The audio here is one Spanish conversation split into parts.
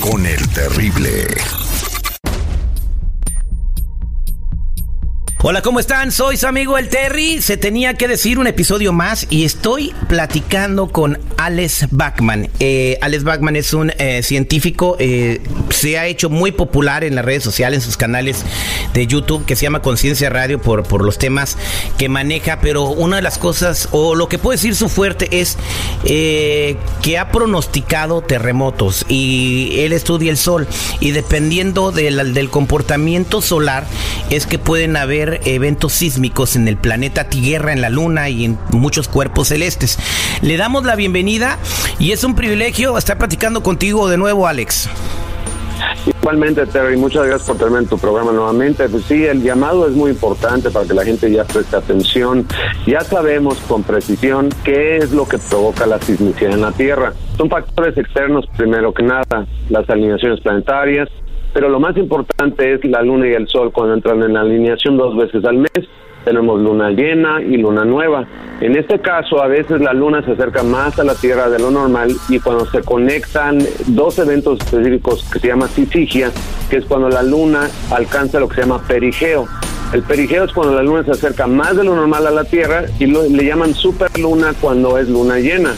Con el terrible. Hola, ¿cómo están? Soy su amigo el Terry. Se tenía que decir un episodio más y estoy platicando con Alex Bachman. Eh, Alex Bachman es un eh, científico, eh, se ha hecho muy popular en las redes sociales, en sus canales de YouTube, que se llama Conciencia Radio por, por los temas que maneja, pero una de las cosas, o lo que puede decir su fuerte, es que ha pronosticado terremotos y él estudia el sol y dependiendo del comportamiento solar es que pueden haber eventos sísmicos en el planeta Tierra, en la Luna y en muchos cuerpos celestes. Le damos la bienvenida y es un privilegio estar platicando contigo de nuevo, Alex. Igualmente, Terry, muchas gracias por tenerme en tu programa nuevamente. Pues sí, el llamado es muy importante para que la gente ya preste atención. Ya sabemos con precisión qué es lo que provoca la sismicidad en la Tierra. Son factores externos, primero que nada, las alineaciones planetarias, pero lo más importante es la luna y el sol cuando entran en alineación dos veces al mes. Tenemos luna llena y luna nueva. En este caso, a veces la luna se acerca más a la Tierra de lo normal y cuando se conectan dos eventos específicos que se llama sisigia, que es cuando la luna alcanza lo que se llama perigeo. El perigeo es cuando la luna se acerca más de lo normal a la Tierra y le llaman superluna cuando es luna llena.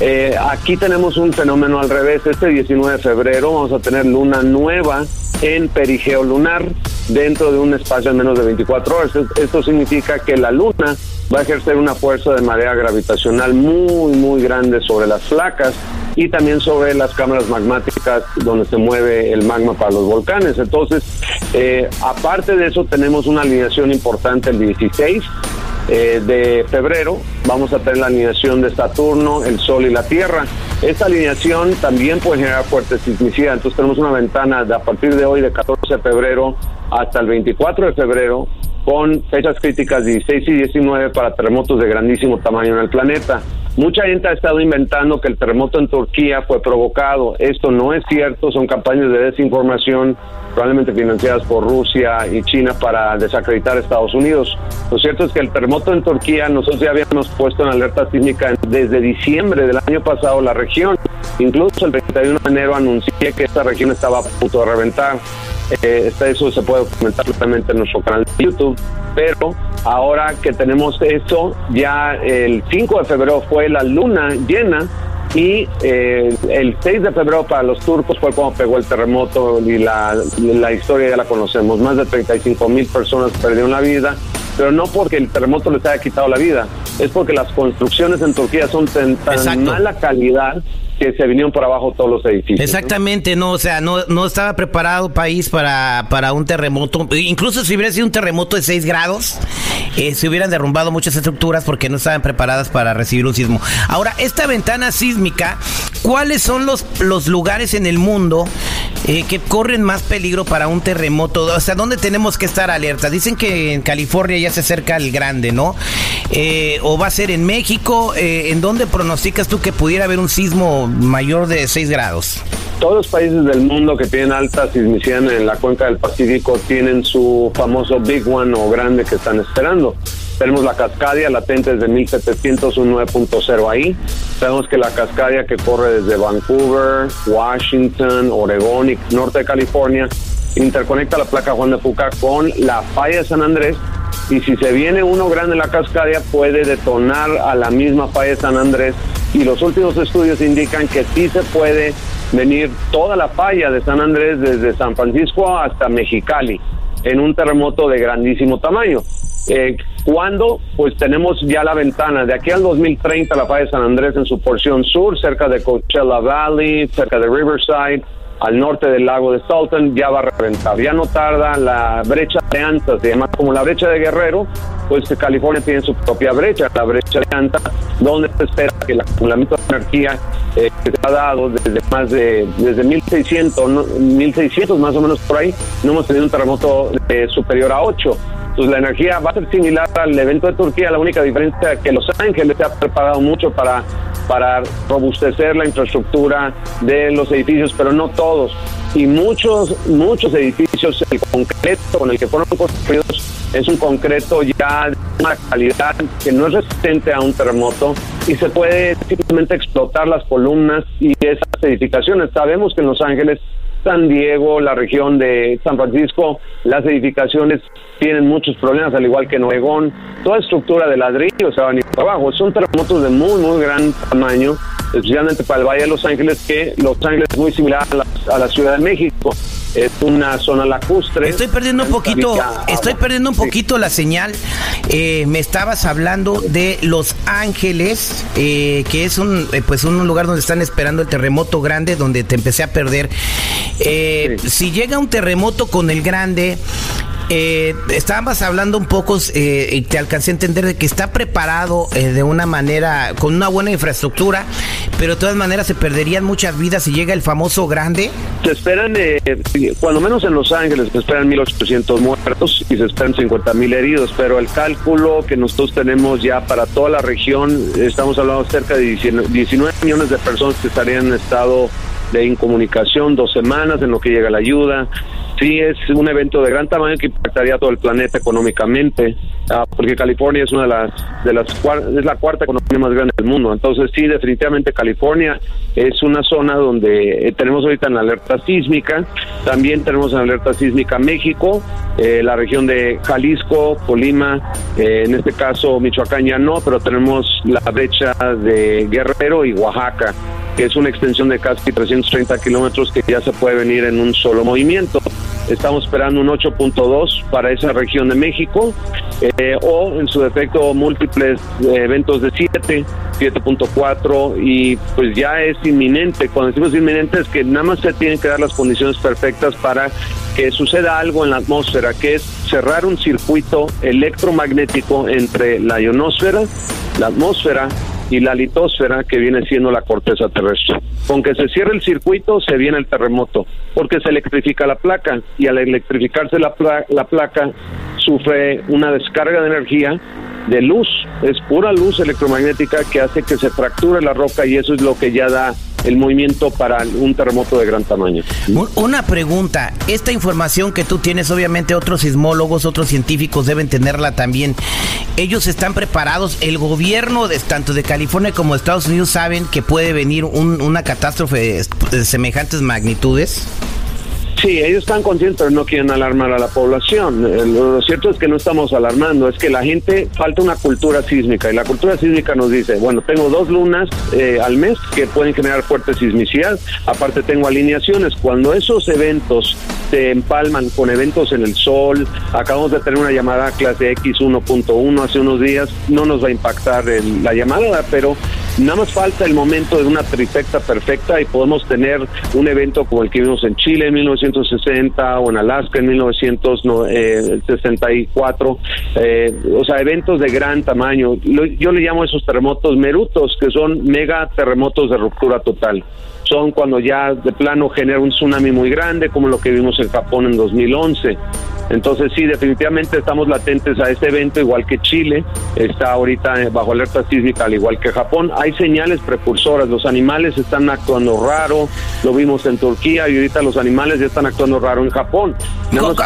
Eh, aquí tenemos un fenómeno al revés. Este 19 de febrero vamos a tener luna nueva en perigeo lunar dentro de un espacio de menos de 24 horas. Esto significa que la luna va a ejercer una fuerza de marea gravitacional muy, muy grande sobre las placas y también sobre las cámaras magmáticas donde se mueve el magma para los volcanes. Entonces, eh, aparte de eso, tenemos una alineación importante el 16 eh, de febrero vamos a tener la alineación de Saturno, el Sol y la Tierra. Esta alineación también puede generar fuertes sismicidad, entonces tenemos una ventana de, a partir de hoy de 14 de febrero hasta el 24 de febrero con fechas críticas 16 y 19 para terremotos de grandísimo tamaño en el planeta. Mucha gente ha estado inventando que el terremoto en Turquía fue provocado. Esto no es cierto, son campañas de desinformación probablemente financiadas por Rusia y China para desacreditar a Estados Unidos. Lo cierto es que el terremoto en Turquía, nosotros ya habíamos puesto en alerta sísmica desde diciembre del año pasado la región. Incluso el 31 de enero anuncié que esta región estaba a punto de reventar. Eh, eso se puede documentar totalmente en nuestro canal de YouTube. Pero ahora que tenemos esto, ya el 5 de febrero fue la luna llena y eh, el 6 de febrero para los turcos fue cuando pegó el terremoto y la, la historia ya la conocemos. Más de 35 mil personas perdieron la vida, pero no porque el terremoto les haya quitado la vida, es porque las construcciones en Turquía son tan, tan mala calidad que se vinieron por abajo todos los edificios. Exactamente, ¿no? o sea, no, no estaba preparado país para, para un terremoto. Incluso si hubiera sido un terremoto de 6 grados, eh, se hubieran derrumbado muchas estructuras porque no estaban preparadas para recibir un sismo. Ahora, esta ventana sísmica, ¿cuáles son los, los lugares en el mundo eh, que corren más peligro para un terremoto? O sea, ¿dónde tenemos que estar alerta? Dicen que en California ya se acerca el grande, ¿no? Eh, ¿O va a ser en México? ¿En dónde pronosticas tú que pudiera haber un sismo mayor de 6 grados. Todos los países del mundo que tienen alta sismicidad en la cuenca del Pacífico tienen su famoso Big One o grande que están esperando. Tenemos la Cascadia latente desde 1700, un 9.0 ahí. Sabemos que la Cascadia que corre desde Vancouver, Washington, Oregón y norte de California interconecta la placa Juan de Fuca con la falla de San Andrés y si se viene uno grande en la Cascadia puede detonar a la misma falla de San Andrés y los últimos estudios indican que sí se puede venir toda la falla de San Andrés desde San Francisco hasta Mexicali en un terremoto de grandísimo tamaño. Eh, ¿Cuándo? Pues tenemos ya la ventana. De aquí al 2030 la falla de San Andrés en su porción sur, cerca de Coachella Valley, cerca de Riverside, al norte del lago de Salton, ya va a reventar. Ya no tarda la brecha de Anta, se llama como la brecha de Guerrero, pues California tiene su propia brecha, la brecha de Anta, donde se espera que el acumulamiento de energía eh, que se ha dado desde más de desde 1600, 1600 más o menos por ahí, no hemos tenido un terremoto eh, superior a 8 pues la energía va a ser similar al evento de Turquía, la única diferencia es que Los Ángeles se ha preparado mucho para, para robustecer la infraestructura de los edificios, pero no todos. Y muchos, muchos edificios, el concreto con el que fueron construidos es un concreto ya de una calidad que no es resistente a un terremoto y se puede simplemente explotar las columnas y esas edificaciones. Sabemos que en Los Ángeles San Diego, la región de San Francisco, las edificaciones tienen muchos problemas, al igual que Nuegón. Toda estructura de ladrillo se va a venir abajo. Son terremotos de muy, muy gran tamaño, especialmente para el Valle de Los Ángeles, que Los Ángeles es muy similar a a la Ciudad de México es una zona lacustre. Estoy perdiendo un poquito, estoy perdiendo un poquito la señal. Eh, me estabas hablando de Los Ángeles, eh, que es un, eh, pues un lugar donde están esperando el terremoto grande, donde te empecé a perder. Si llega un terremoto con el grande, eh, estábamos hablando un poco eh, y te alcancé a entender de que está preparado eh, de una manera, con una buena infraestructura, pero de todas maneras se perderían muchas vidas si llega el famoso grande. Se esperan, eh, cuando menos en Los Ángeles, se esperan 1.800 muertos y se esperan 50.000 heridos, pero el cálculo que nosotros tenemos ya para toda la región, estamos hablando cerca de 19 millones de personas que estarían en estado de incomunicación, dos semanas en lo que llega la ayuda. Sí, es un evento de gran tamaño que impactaría a todo el planeta económicamente, ah, porque California es una de las, de las es la cuarta economía más grande del mundo. Entonces, sí, definitivamente California es una zona donde eh, tenemos ahorita en alerta sísmica, también tenemos en alerta sísmica México, eh, la región de Jalisco, Colima, eh, en este caso Michoacán ya no, pero tenemos la brecha de Guerrero y Oaxaca que es una extensión de casi 330 kilómetros que ya se puede venir en un solo movimiento. Estamos esperando un 8.2 para esa región de México eh, o en su defecto múltiples eh, eventos de 7, 7.4 y pues ya es inminente. Cuando decimos inminente es que nada más se tienen que dar las condiciones perfectas para que suceda algo en la atmósfera, que es cerrar un circuito electromagnético entre la ionosfera, la atmósfera y la litosfera que viene siendo la corteza terrestre. Con que se cierre el circuito se viene el terremoto, porque se electrifica la placa y al electrificarse la, la placa sufre una descarga de energía de luz, es pura luz electromagnética que hace que se fracture la roca y eso es lo que ya da el movimiento para un terremoto de gran tamaño. Una pregunta, esta información que tú tienes, obviamente otros sismólogos, otros científicos deben tenerla también. Ellos están preparados, el gobierno de tanto de California como de Estados Unidos saben que puede venir una catástrofe de semejantes magnitudes. Sí, ellos están conscientes, pero no quieren alarmar a la población. Eh, lo cierto es que no estamos alarmando, es que la gente falta una cultura sísmica y la cultura sísmica nos dice, bueno, tengo dos lunas eh, al mes que pueden generar fuerte sismicidad, aparte tengo alineaciones. Cuando esos eventos se empalman con eventos en el sol, acabamos de tener una llamada clase X 1.1 hace unos días, no nos va a impactar la llamada, pero Nada más falta el momento de una trifecta perfecta y podemos tener un evento como el que vimos en Chile en 1960 o en Alaska en 1964, eh, o sea, eventos de gran tamaño. Yo le llamo esos terremotos merutos, que son mega terremotos de ruptura total son cuando ya de plano genera un tsunami muy grande, como lo que vimos en Japón en 2011. Entonces sí, definitivamente estamos latentes a este evento, igual que Chile, está ahorita bajo alerta sísmica, al igual que Japón. Hay señales precursoras, los animales están actuando raro, lo vimos en Turquía y ahorita los animales ya están actuando raro en Japón.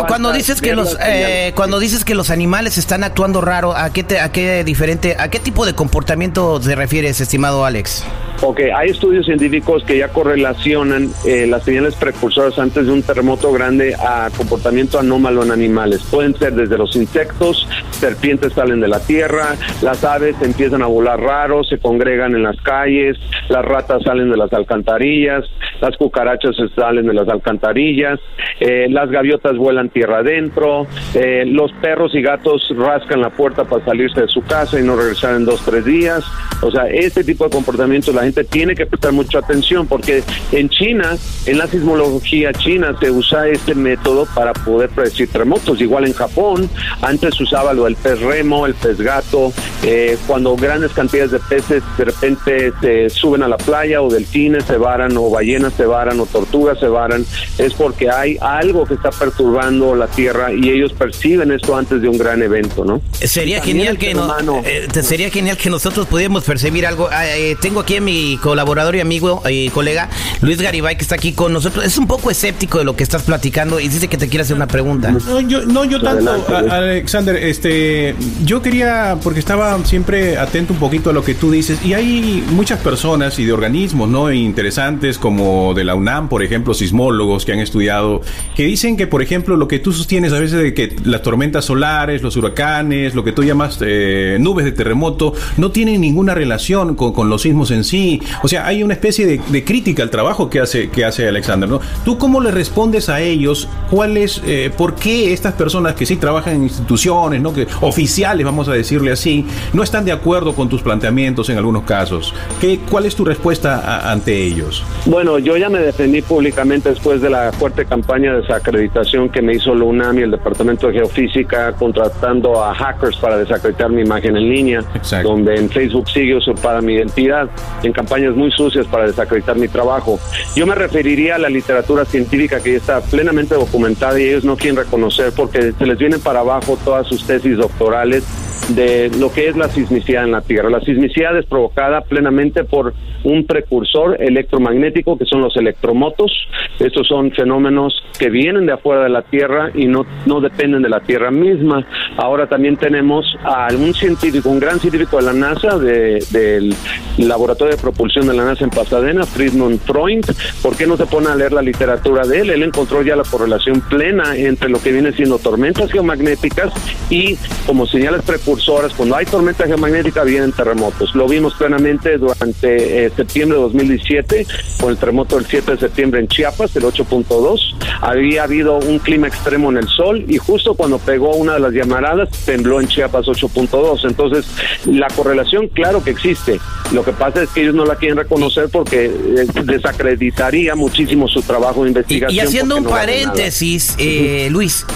cuando dices que los eh, cuando dices que los animales están actuando raro, ¿a qué a qué diferente, a qué tipo de comportamiento te refieres, estimado Alex? Ok, hay estudios científicos que ya correlacionan eh, las señales precursoras antes de un terremoto grande a comportamiento anómalo en animales. Pueden ser desde los insectos, serpientes salen de la tierra, las aves empiezan a volar raros, se congregan en las calles, las ratas salen de las alcantarillas, las cucarachas salen de las alcantarillas, eh, las gaviotas vuelan tierra adentro, eh, los perros y gatos rascan la puerta para salirse de su casa y no regresar en dos, tres días. O sea, este tipo de comportamiento la gente tiene que prestar mucha atención porque en China, en la sismología china, se usa este método para poder predecir terremotos. Igual en Japón, antes usaba lo del pez remo, el pez gato, eh, cuando grandes cantidades de peces de repente se suben a la playa o delfines se varan o ballenas se varan o tortugas se varan, es porque hay algo que está perturbando la tierra y ellos perciben esto antes de un gran evento, ¿no? Sería genial que eh, sería genial que nosotros pudiéramos percibir algo. Ah, eh, tengo aquí a mi colaborador y amigo y colega Luis Garibay que está aquí con nosotros. Es un poco escéptico de lo que estás platicando y dice que te quiere hacer una pregunta. No, yo, no, yo tanto, Alexander. Este, yo quería porque estaba siempre atento un poquito a lo que tú dices y hay muchas personas y de organismos, no interesantes como de la UNAM, por ejemplo, sismólogos que han estudiado que dicen que, por ejemplo, lo que tú sostienes a veces de que las tormentas solares, los huracanes, lo que tú llamas eh, nubes de terremoto, no tienen ninguna relación con, los sismos en sí. O sea, hay una especie de, crítica al trabajo que hace, que hace Alexander, ¿no? ¿Tú cómo le respondes a ellos? ¿Cuál es, eh, por qué estas personas que sí trabajan en instituciones, ¿no? Que oficiales, vamos a decirle así, no están de acuerdo con tus planteamientos en algunos casos? ¿Qué, ¿Cuál es tu respuesta ante ellos? Bueno, yo ya me defendí públicamente después de la fuerte campaña de desacreditación que me hizo la UNAM y el Departamento de Geofísica contratando a hackers para desacreditar mi imagen en línea, donde en Facebook sigue usurpada mi identidad, en campañas muy sucias para desacreditar mi trabajo. Yo me referiría a la literatura científica que ya está plenamente documentada y ellos no quieren reconocer porque se les vienen para abajo todas sus tesis doctorales de lo que es la sismicidad en la Tierra. La sismicidad es provocada plenamente por un precursor electromagnético que son los electromotos. Estos son fenómenos que vienen de afuera de la Tierra y no, no dependen de la Tierra misma. Ahora también tenemos a un científico, un gran científico de la NASA, del Laboratorio de Propulsión de la NASA en Pasadena, Friedman Freund. ¿Por qué no se pone a leer la literatura de él? Él encontró ya la correlación plena entre lo que viene siendo tormentas geomagnéticas y como señales precursoras, cuando hay tormenta geomagnética vienen terremotos. Lo vimos plenamente durante eh, septiembre de 2017 con el terremoto del 7 de septiembre en Chiapas, el 8.2. Había habido un clima extremo en el sol y justo cuando pegó una de las llamaradas tembló en Chiapas 8.2. Entonces, la correlación, claro que existe. Lo que pasa es que ellos no la quieren reconocer porque eh, desacreditaría muchísimo su trabajo de investigación. Y, haciendo un paréntesis, eh, Luis,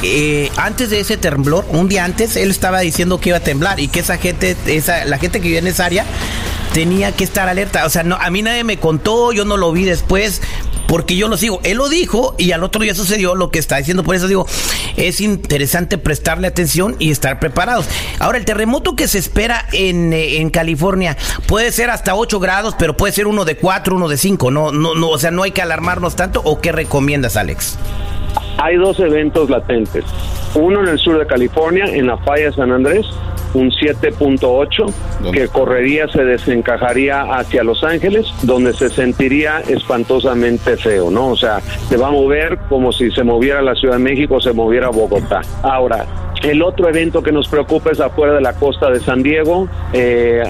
antes de ese temblor, un día antes, él estaba diciendo que iba a temblar y que esa gente, esa, la gente que vive en esa área tenía que estar alerta. O sea, no, a mí nadie me contó, yo no lo vi después, porque yo lo sigo. Él lo dijo y al otro día sucedió lo que está diciendo. Por eso digo, es interesante prestarle atención y estar preparados. Ahora, el terremoto que se espera en, eh, en California puede ser hasta 8 grados, pero puede ser uno de 4, uno de 5. No, no, no, o sea, no hay que alarmarnos tanto. ¿O qué recomiendas, Alex? Hay dos eventos latentes. Uno en el sur de California, en la falla de San Andrés, un 7.8 que correría, se desencajaría hacia Los Ángeles, donde se sentiría espantosamente feo, ¿no? O sea, se va a mover como si se moviera la Ciudad de México, se moviera Bogotá. Ahora, el otro evento que nos preocupa es afuera de la costa de San Diego, eh,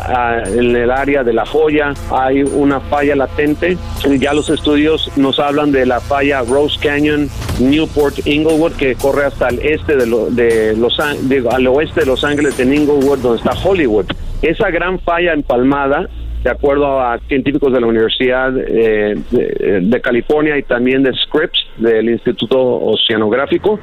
en el área de La Joya, hay una falla latente. Ya los estudios nos hablan de la falla Rose Canyon, Newport, Inglewood, que corre hasta el este de, de Los al oeste de Los Ángeles, en Inglewood, donde está Hollywood. Esa gran falla empalmada de acuerdo a científicos de la Universidad eh, de, California y también de Scripps, del Instituto Oceanográfico,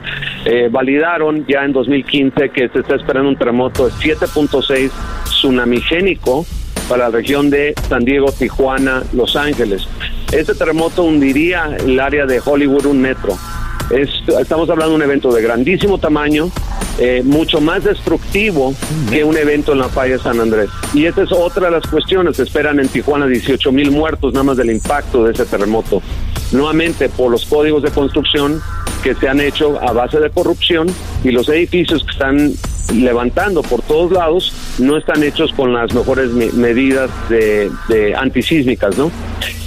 eh, validaron ya en 2015 que se está esperando un terremoto de 7.6 tsunamigénico para la región de San Diego, Tijuana, Los Ángeles. Este terremoto hundiría el área de Hollywood un metro. estamos hablando de un evento de grandísimo tamaño, eh, mucho más destructivo que un evento en la falla San Andrés. Y esa es otra de las cuestiones. Se esperan en Tijuana 18 mil muertos nada más del impacto de ese terremoto. Nuevamente por los códigos de construcción que se han hecho a base de corrupción y los edificios que están levantando por todos lados no están hechos con las mejores medidas de, de antisísmicas, ¿no?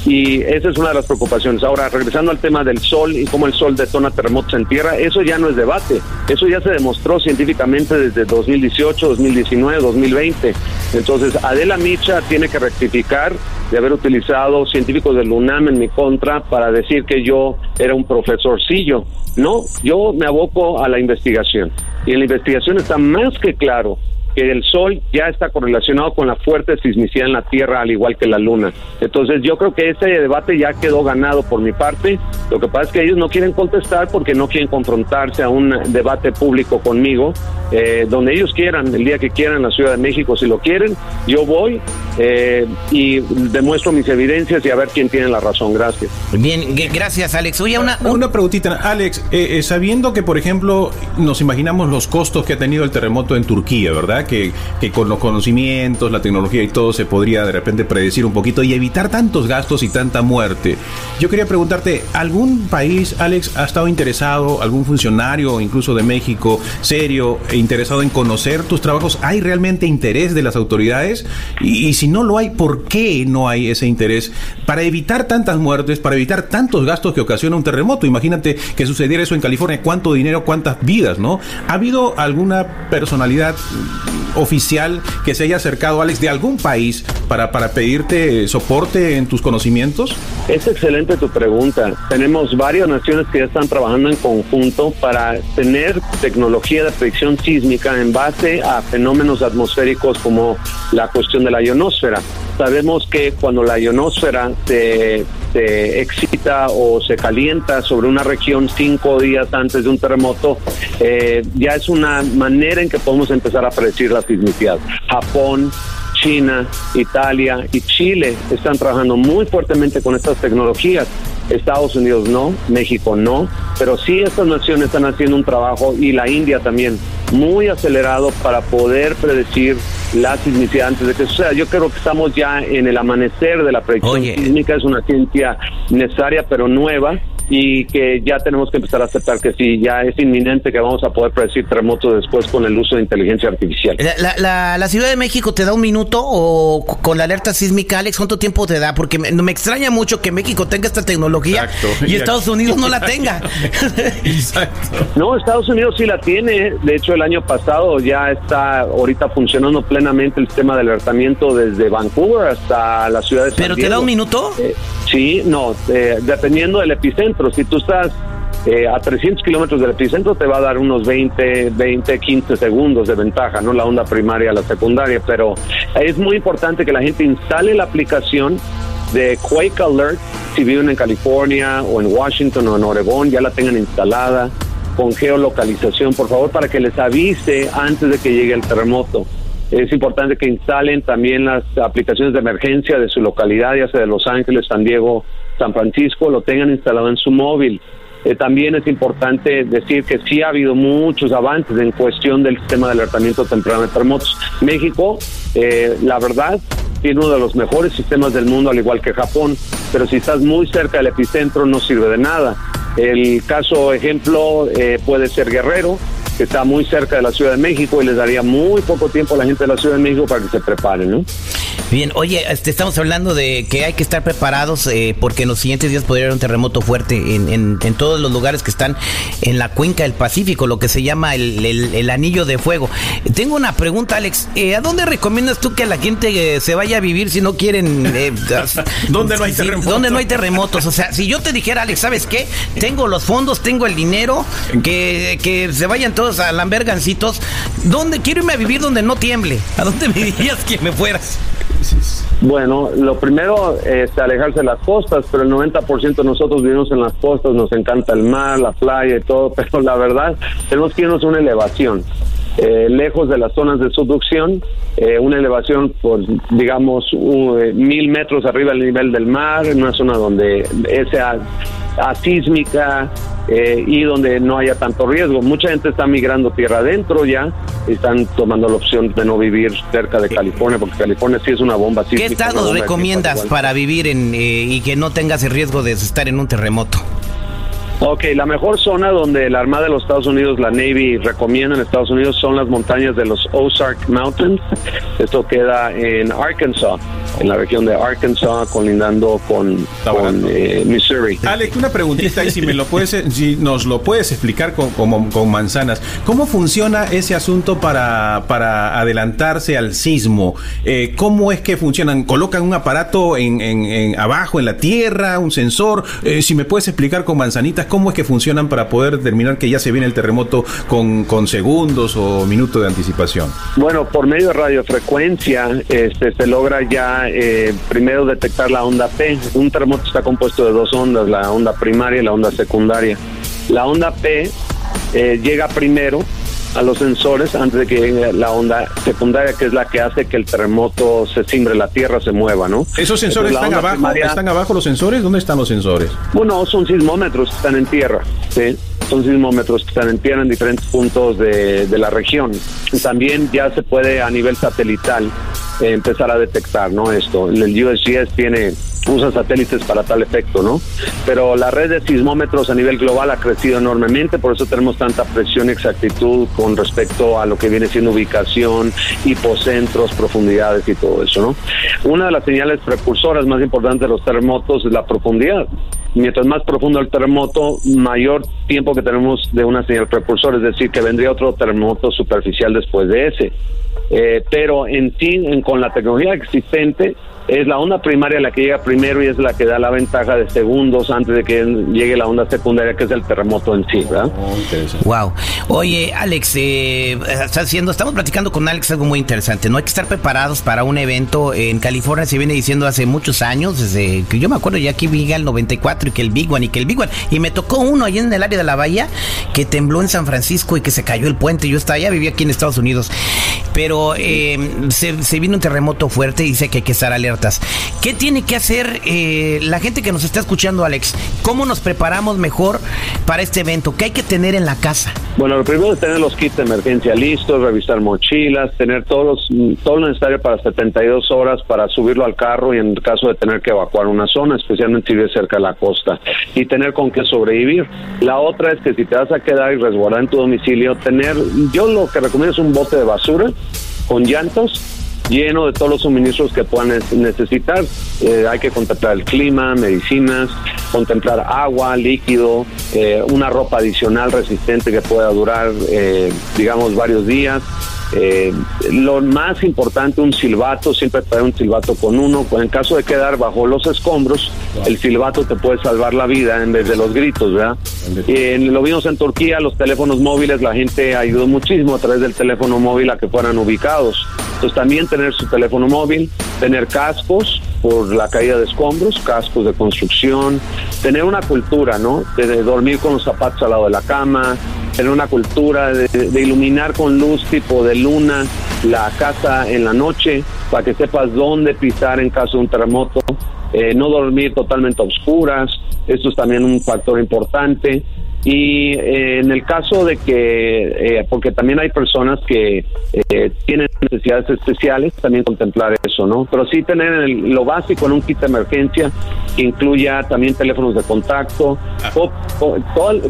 Y esa es una de las preocupaciones. Ahora, regresando al tema del sol y cómo el sol detona terremotos en tierra, eso ya no es debate, eso ya se demostró científicamente desde 2018, 2019, 2020. Entonces, Adela Micha tiene que rectificar de haber utilizado científicos del UNAM en mi contra para decir que yo era un profesorcillo. No, yo me aboco a la investigación y en la investigación está más que claro que el Sol ya está correlacionado con la fuerte sismicidad en la Tierra, al igual que la Luna. Entonces yo creo que ese debate ya quedó ganado por mi parte. Lo que pasa es que ellos no quieren contestar porque no quieren confrontarse a un debate público conmigo, eh, donde ellos quieran, el día que quieran, en la Ciudad de México, si lo quieren, yo voy eh, y demuestro mis evidencias y a ver quién tiene la razón. Gracias. Bien, gracias Alex. Oye, una, una preguntita, Alex, eh, sabiendo que, por ejemplo, nos imaginamos los costos que ha tenido el terremoto en Turquía, ¿verdad? Que, con los conocimientos, la tecnología y todo se podría de repente predecir un poquito y evitar tantos gastos y tanta muerte. Yo quería preguntarte, ¿algún país, Alex, ha estado interesado, algún funcionario, incluso de México, serio, interesado en conocer tus trabajos? ¿Hay realmente interés de las autoridades? Y si no lo hay, ¿por qué no hay ese interés? Para evitar tantas muertes, para evitar tantos gastos que ocasiona un terremoto. Imagínate que sucediera eso en California, cuánto dinero, cuántas vidas, ¿no? ¿Ha habido alguna personalidad oficial que se haya acercado, Alex, de algún país para, para pedirte soporte en tus conocimientos? Es excelente tu pregunta. Tenemos varias naciones que ya están trabajando en conjunto para tener tecnología de predicción sísmica en base a fenómenos atmosféricos como la cuestión de la ionosfera. Sabemos que cuando la ionosfera se, se excita o se calienta sobre una región cinco días antes de un terremoto, eh, ya es una manera en que podemos empezar a predecir la sismicidad. Japón, China, Italia y Chile están trabajando muy fuertemente con estas tecnologías. Estados Unidos no, México no, pero sí estas naciones están haciendo un trabajo y la India también muy acelerado para poder predecir la sismicidad antes de que suceda. Yo creo que estamos ya en el amanecer de la predicción sísmica, es una ciencia necesaria pero nueva y que ya tenemos que empezar a aceptar que sí, ya es inminente que vamos a poder predecir terremotos después con el uso de inteligencia artificial. La, la, Ciudad de México te da un minuto o con la alerta sísmica, Alex, ¿cuánto tiempo te da? Porque me, me extraña mucho que México tenga esta tecnología y Estados Unidos no la tenga. Exacto. No, Estados Unidos sí la tiene. De hecho, el año pasado ya está ahorita funcionando plenamente el sistema de alertamiento desde Vancouver hasta la ciudad de San ¿Pero te da un minuto? Eh, sí, no, eh, dependiendo del epicentro si tú estás eh, a 300 kilómetros del epicentro, te va a dar unos 20, 20, 15 segundos de ventaja, ¿no? La onda primaria la secundaria, pero es muy importante que la gente instale la aplicación de Quake Alert si viven en California o en Washington o en Oregón, ya la tengan instalada con geolocalización, por favor, para que les avise antes de que llegue el terremoto. Es importante que instalen también las aplicaciones de emergencia de su localidad, ya sea de Los Ángeles, San Diego, San Francisco, lo tengan instalado en su móvil. Eh, también es importante decir que sí ha habido muchos avances en cuestión del sistema de alertamiento temprano de terremotos. México, eh, la verdad, tiene uno de los mejores sistemas del mundo, al igual que Japón, pero si estás muy cerca del epicentro no sirve de nada. El caso ejemplo eh, puede ser Guerrero, que está muy cerca de la Ciudad de México y les daría muy poco tiempo a la gente de la Ciudad de México para que se preparen, ¿no? Bien, oye, este, estamos hablando de que hay que estar preparados eh, porque en los siguientes días podría haber un terremoto fuerte en, en, todos los lugares que están en la cuenca del Pacífico, lo que se llama el, el, anillo de fuego. Tengo una pregunta, Alex. Eh, ¿A dónde recomiendas tú que la gente eh, se vaya a vivir si no quieren... ¿Dónde no hay terremotos? ¿Dónde no hay terremotos? O sea, si yo te dijera, Alex, ¿sabes qué? Tengo los fondos, tengo el dinero, que, que se vayan todos a lambergancitos. ¿Dónde quiero irme a vivir donde no tiemble? ¿A dónde me dirías que me fueras? Bueno, lo primero es alejarse de las costas, pero el 90% de nosotros vivimos en las costas, nos encanta el mar, la playa y todo, pero la verdad tenemos que irnos a una elevación. Eh, lejos de las zonas de subducción, eh, una elevación por, digamos, eh, mil metros arriba del nivel del mar, en una zona donde sea asísmica, eh, y donde no haya tanto riesgo. Mucha gente está migrando tierra adentro ya, están tomando la opción de no vivir cerca de California, porque California sí es una bomba. ¿Qué estados recomiendas para vivir en, y que no tengas el riesgo de estar en un terremoto? Ok, la mejor zona donde la Armada de los Estados Unidos, la Navy, recomienda en Estados Unidos son las montañas de los Ozark Mountains. Esto queda en Arkansas. en la región de Arkansas, colindando con, con eh, Missouri. Alex, una preguntita y si me lo puedes, si nos lo puedes explicar con, con, manzanas. ¿Cómo funciona ese asunto para, para adelantarse al sismo? Eh, ¿Cómo es que funcionan? ¿Colocan un aparato en, en, abajo en la tierra, un sensor? Eh, si me puedes explicar con manzanitas cómo es que funcionan para poder determinar que ya se viene el terremoto con, con segundos o minutos de anticipación. Bueno, por medio de radiofrecuencia este, se logra ya eh, primero detectar la onda P. Un terremoto está compuesto de dos ondas, la onda primaria y la onda secundaria. La onda P eh, llega primero a los sensores antes de que llegue la onda secundaria, que es la que hace que el terremoto se cimbre, la tierra se mueva, ¿no? ¿Esos sensores están abajo? ¿Están abajo los sensores? ¿Dónde están los sensores? Bueno, son sismómetros que están en tierra, ¿sí? Son sismómetros que están en tierra en diferentes puntos de, de la región. También ya se puede a nivel satelital eh, empezar a detectar, ¿no? Esto. El USGS tiene usa satélites para tal efecto, ¿no? Pero la red de sismómetros a nivel global ha crecido enormemente, por eso tenemos tanta presión y exactitud con respecto a lo que viene siendo ubicación, hipocentros, profundidades y todo eso, ¿no? Una de las señales precursoras más importantes de los terremotos es la profundidad. Mientras más profundo el terremoto, mayor tiempo que tenemos de una señal precursora, es decir, que vendría otro terremoto superficial después de ese. Eh, pero en sí, con la tecnología existente, es la onda primaria la que llega primero y es la que da la ventaja de segundos antes de que llegue la onda secundaria, que es el terremoto en sí, ¿verdad? wow. Oye, Alex, eh, está haciendo, estamos platicando con Alex algo muy interesante. No hay que estar preparados para un evento en California. Se viene diciendo hace muchos años, desde que yo me acuerdo ya que vi el 94 y que el Big One y que el Big One. Y me tocó uno ahí en el área de la bahía que tembló en San Francisco y que se cayó el puente. Yo estaba allá, vivía aquí en Estados Unidos. Pero eh, se, se vino un terremoto fuerte y dice que hay que estar alerta ¿Qué tiene que hacer eh, la gente que nos está escuchando, Alex? ¿Cómo nos preparamos mejor para este evento? ¿Qué hay que tener en la casa? Bueno, lo primero es tener los kits de emergencia listos, revisar mochilas, tener todos todo lo necesario para 72 horas para subirlo al carro y en caso de tener que evacuar una zona, especialmente si vive cerca de la costa, y tener con qué sobrevivir. La otra es que si te vas a quedar y resguardar en tu domicilio, tener, yo lo que recomiendo es un bote de basura con llantos lleno de todos los suministros que puedan necesitar. Eh, hay que contemplar el clima, medicinas, contemplar agua, líquido, eh, una ropa adicional resistente que pueda durar, eh, digamos, varios días. Lo más importante, un silbato, siempre traer un silbato con uno. En caso de quedar bajo los escombros, el silbato te puede salvar la vida en vez de los gritos, ¿verdad? lo vimos en Turquía, los teléfonos móviles, la gente ayudó muchísimo a través del teléfono móvil a que fueran ubicados. Entonces también tener su teléfono móvil, tener cascos por la caída de escombros, cascos de construcción, tener una cultura, ¿no? De, dormir con los zapatos al lado de la cama, tener una cultura de, iluminar con luz tipo de luna la casa en la noche para que sepas dónde pisar en caso de un terremoto, eh, no dormir totalmente a oscuras, esto es también un factor importante. Y eh, en el caso de que, eh, porque también hay personas que eh, tienen necesidades especiales, también contemplar eso, ¿no? Pero sí tener lo básico en un kit de emergencia que incluya también teléfonos de contacto,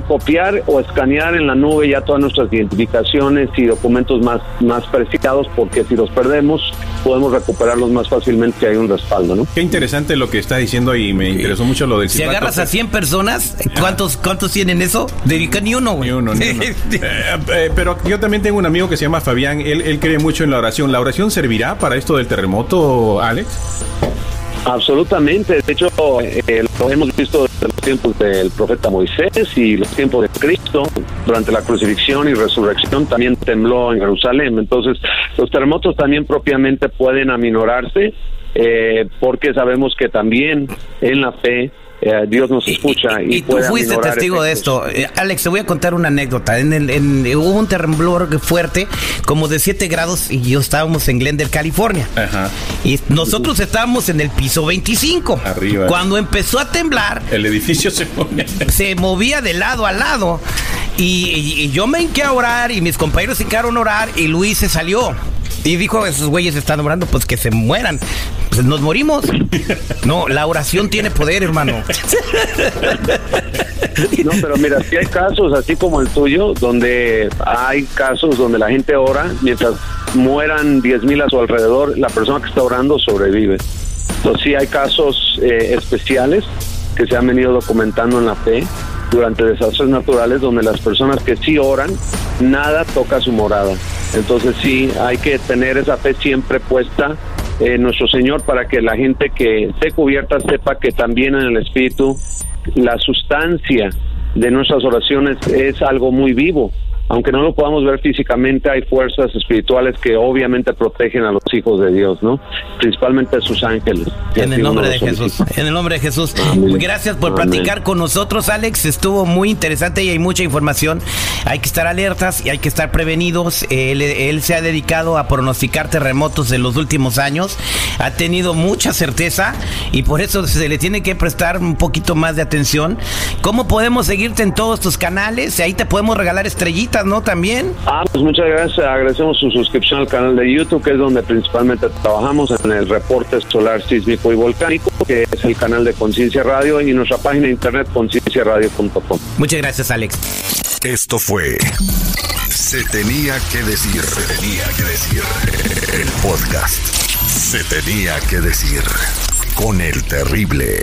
copiar o escanear en la nube ya todas nuestras identificaciones y documentos más, más preciados, porque si los perdemos, podemos recuperarlos más fácilmente si hay un respaldo, ¿no? Qué interesante lo que está diciendo y me interesó mucho lo del Si agarras a 100 personas, ¿cuántos, ¿cuántos tienen eso? Dedica ni uno, Ni uno, ni uno. Eh, eh, pero yo también tengo un amigo que se llama Fabián. Él, cree mucho en la oración. ¿La oración servirá para esto del terremoto, Alex? Absolutamente. De hecho, eh, lo hemos visto desde los tiempos del profeta Moisés y los tiempos de Cristo. Durante la crucifixión y resurrección también tembló en Jerusalén. Entonces, los terremotos también propiamente pueden aminorarse porque sabemos que también en la fe eh, Dios nos escucha. Y, tú fuiste testigo de esto. Eh, Alex, te voy a contar una anécdota. En el, hubo un temblor fuerte, como de 7 grados, y yo estábamos en Glendale, California. Y nosotros estábamos en el piso 25. Arriba. Cuando empezó a temblar, el edificio se movía. Se movía de lado a lado. Y, yo me hinqué a orar, y mis compañeros se quedaron a orar, y Luis se salió. Y dijo, esos güeyes están orando, pues que se mueran. Pues nos morimos. No, la oración tiene poder, hermano. No, pero mira, si hay casos así como el tuyo, donde hay casos donde la gente ora, mientras mueran 10 mil a su alrededor, la persona que está orando sobrevive. Entonces sí hay casos eh, especiales que se han venido documentando en la fe durante desastres naturales donde las personas que sí oran, nada toca su morada. Entonces sí hay que tener esa fe siempre puesta en nuestro Señor para que la gente que esté cubierta sepa que también en el Espíritu la sustancia de nuestras oraciones es algo muy vivo aunque no lo podamos ver físicamente, hay fuerzas espirituales que obviamente protegen a los hijos de Dios, ¿no? Principalmente a sus ángeles. En el nombre de Jesús. En el nombre de Jesús. Gracias por platicar con nosotros, Alex. Estuvo muy interesante y hay mucha información. Hay que estar alertas y hay que estar prevenidos. Él, él se ha dedicado a pronosticar terremotos en los últimos años. Ha tenido mucha certeza y por eso se le tiene que prestar un poquito más de atención. ¿Cómo podemos seguirte en todos tus canales? Ahí te podemos regalar estrellitas ¿no? También. Ah, pues muchas gracias. Agradecemos su suscripción al canal de YouTube, que es donde principalmente trabajamos en el reporte solar sísmico y volcánico, que es el canal de Conciencia Radio y nuestra página de internet concienciaradio.com. Muchas gracias, Alex. Esto fue Se tenía que decir, se tenía que decir el podcast. Se tenía que decir con el terrible.